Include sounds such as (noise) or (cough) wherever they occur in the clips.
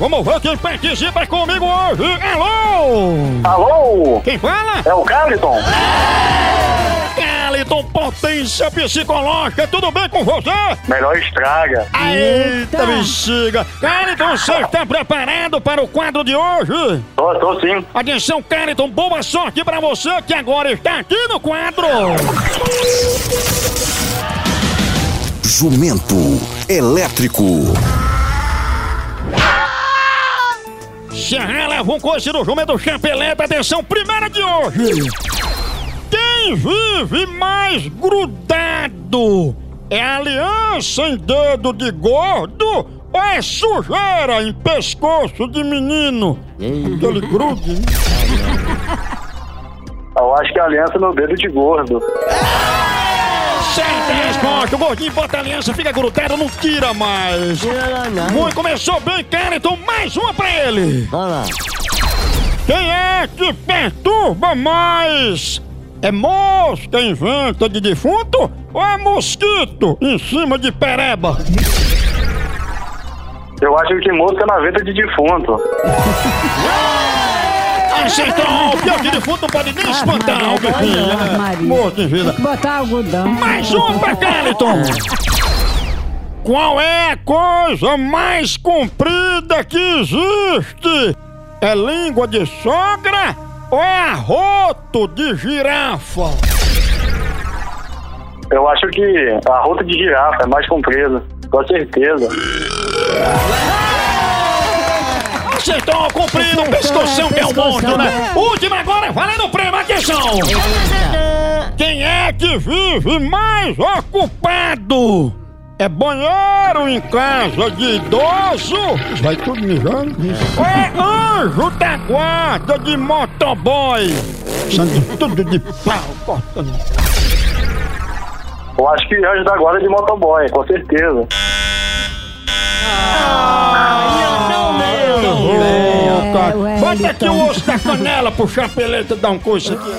vamos ver quem participa comigo hoje. Alô! Alô? Quem fala? É o Carliton? Caliton Potência Psicológica, tudo bem com você? Melhor estraga. Eita, bexiga! Caliton, você está preparado para o quadro de hoje? Tô, tô sim. Atenção, Caliton, boa sorte para você que agora está aqui no quadro! Jumento elétrico. Serra leva um coice do jumento chapeleta, atenção, primeira de hoje! Quem vive mais grudado? É aliança em dedo de gordo ou é sujeira em pescoço de menino? Aquele grude? Eu acho que a aliança no dedo de gordo. (laughs) Certa resposta, o gordinho bota a aliança, fica grudado, não tira mais. Muito, começou bem, cara, então mais uma pra ele. Quem é que perturba mais? É mosca em venta de defunto ou é mosquito em cima de pereba? Eu acho que mosca na venta de defunto. (laughs) Acertou! Pior que defunto não pode nem espantar o? Maria. Morto em vida. Botar algodão. Mais um pra Caliton! Qual é a coisa mais comprida que existe? É língua de sogra ou é arroto de girafa? Eu acho que a rota de girafa é mais comprida. Com certeza. Acertou, comprido, pescoção é mundo, né? Última agora, valendo o prêmio, atenção! Quem é que vive mais ocupado? É banheiro em casa de idoso? Vai tudo mijando. Ou é anjo da guarda de motoboy? Sangue tudo de pau, cortando. Eu acho que anjo da guarda de motoboy, com certeza. Ô, cara. o Bota aqui o osso da canela pro chapeleta dar um coice aqui.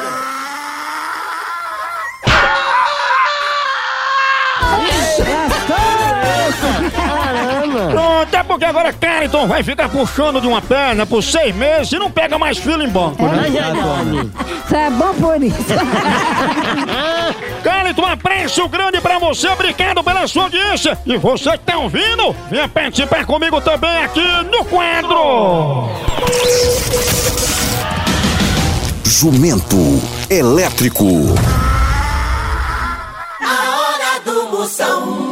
Pronto, é porque agora Carlton vai ficar puxando de uma perna por seis meses e não pega mais fila em banco, né? Isso é bom por isso. (laughs) Carlton, um apreço grande pra você, obrigado pela sua audiência. E você que tá ouvindo, venha participar comigo também aqui no quadro. Jumento elétrico. A hora do Moção.